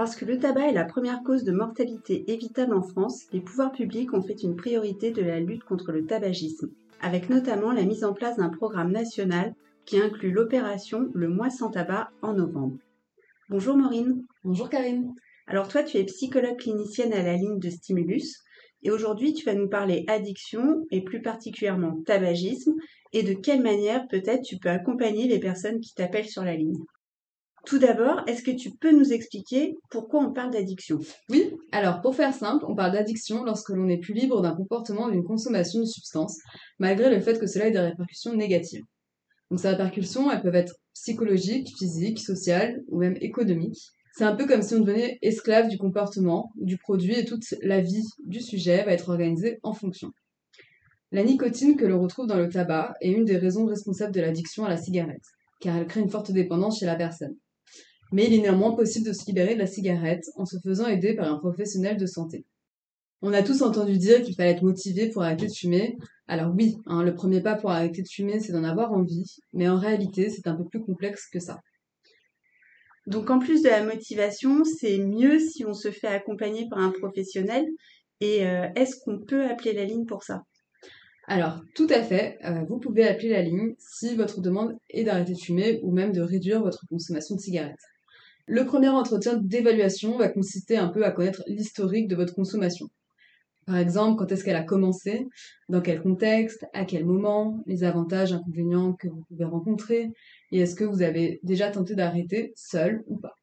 Parce que le tabac est la première cause de mortalité évitable en France, les pouvoirs publics ont fait une priorité de la lutte contre le tabagisme, avec notamment la mise en place d'un programme national qui inclut l'opération Le mois sans tabac en novembre. Bonjour Maureen. Bonjour Karine. Alors toi, tu es psychologue clinicienne à la ligne de Stimulus et aujourd'hui, tu vas nous parler addiction et plus particulièrement tabagisme et de quelle manière peut-être tu peux accompagner les personnes qui t'appellent sur la ligne. Tout d'abord, est-ce que tu peux nous expliquer pourquoi on parle d'addiction? Oui, alors pour faire simple, on parle d'addiction lorsque l'on n'est plus libre d'un comportement d'une consommation de substance, malgré le fait que cela ait des répercussions négatives. Donc ces répercussions, elles peuvent être psychologiques, physiques, sociales ou même économiques. C'est un peu comme si on devenait esclave du comportement ou du produit et toute la vie du sujet va être organisée en fonction. La nicotine que l'on retrouve dans le tabac est une des raisons responsables de l'addiction à la cigarette, car elle crée une forte dépendance chez la personne mais il est néanmoins possible de se libérer de la cigarette en se faisant aider par un professionnel de santé. On a tous entendu dire qu'il fallait être motivé pour arrêter de fumer. Alors oui, hein, le premier pas pour arrêter de fumer, c'est d'en avoir envie, mais en réalité, c'est un peu plus complexe que ça. Donc en plus de la motivation, c'est mieux si on se fait accompagner par un professionnel. Et euh, est-ce qu'on peut appeler la ligne pour ça? Alors, tout à fait, euh, vous pouvez appeler la ligne si votre demande est d'arrêter de fumer ou même de réduire votre consommation de cigarettes. Le premier entretien d'évaluation va consister un peu à connaître l'historique de votre consommation. Par exemple, quand est-ce qu'elle a commencé, dans quel contexte, à quel moment, les avantages, inconvénients que vous pouvez rencontrer, et est-ce que vous avez déjà tenté d'arrêter seul ou pas.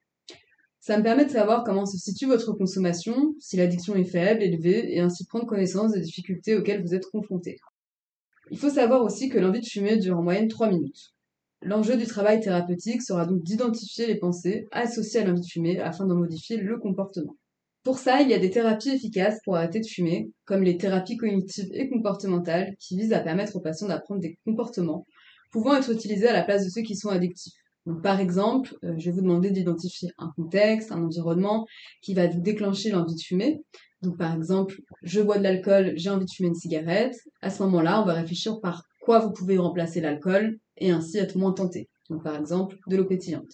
Ça me permet de savoir comment se situe votre consommation, si l'addiction est faible, élevée, et ainsi prendre connaissance des difficultés auxquelles vous êtes confronté. Il faut savoir aussi que l'envie de fumer dure en moyenne 3 minutes. L'enjeu du travail thérapeutique sera donc d'identifier les pensées associées à l'envie de fumer afin d'en modifier le comportement. Pour ça, il y a des thérapies efficaces pour arrêter de fumer, comme les thérapies cognitives et comportementales qui visent à permettre aux patients d'apprendre des comportements pouvant être utilisés à la place de ceux qui sont addictifs. Par exemple, euh, je vais vous demander d'identifier un contexte, un environnement qui va déclencher l'envie de fumer. Donc, par exemple, je bois de l'alcool, j'ai envie de fumer une cigarette. À ce moment-là, on va réfléchir par quoi vous pouvez remplacer l'alcool et ainsi être moins tenté. Donc par exemple, de l'eau pétillante.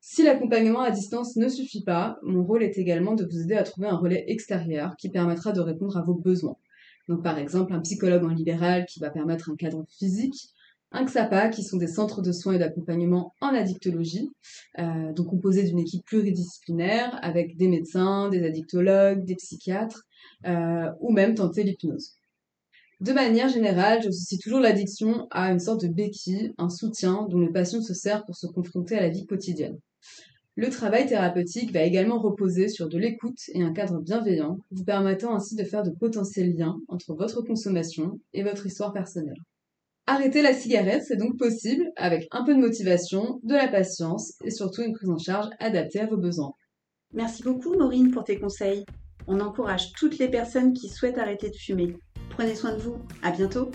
Si l'accompagnement à distance ne suffit pas, mon rôle est également de vous aider à trouver un relais extérieur qui permettra de répondre à vos besoins. Donc par exemple, un psychologue en libéral qui va permettre un cadre physique, un XAPA qui sont des centres de soins et d'accompagnement en addictologie, euh, donc composés d'une équipe pluridisciplinaire avec des médecins, des addictologues, des psychiatres, euh, ou même tenter l'hypnose. De manière générale, j'associe toujours l'addiction à une sorte de béquille, un soutien dont le patient se sert pour se confronter à la vie quotidienne. Le travail thérapeutique va également reposer sur de l'écoute et un cadre bienveillant, vous permettant ainsi de faire de potentiels liens entre votre consommation et votre histoire personnelle. Arrêter la cigarette, c'est donc possible avec un peu de motivation, de la patience et surtout une prise en charge adaptée à vos besoins. Merci beaucoup Maureen pour tes conseils. On encourage toutes les personnes qui souhaitent arrêter de fumer Prenez soin de vous. À bientôt.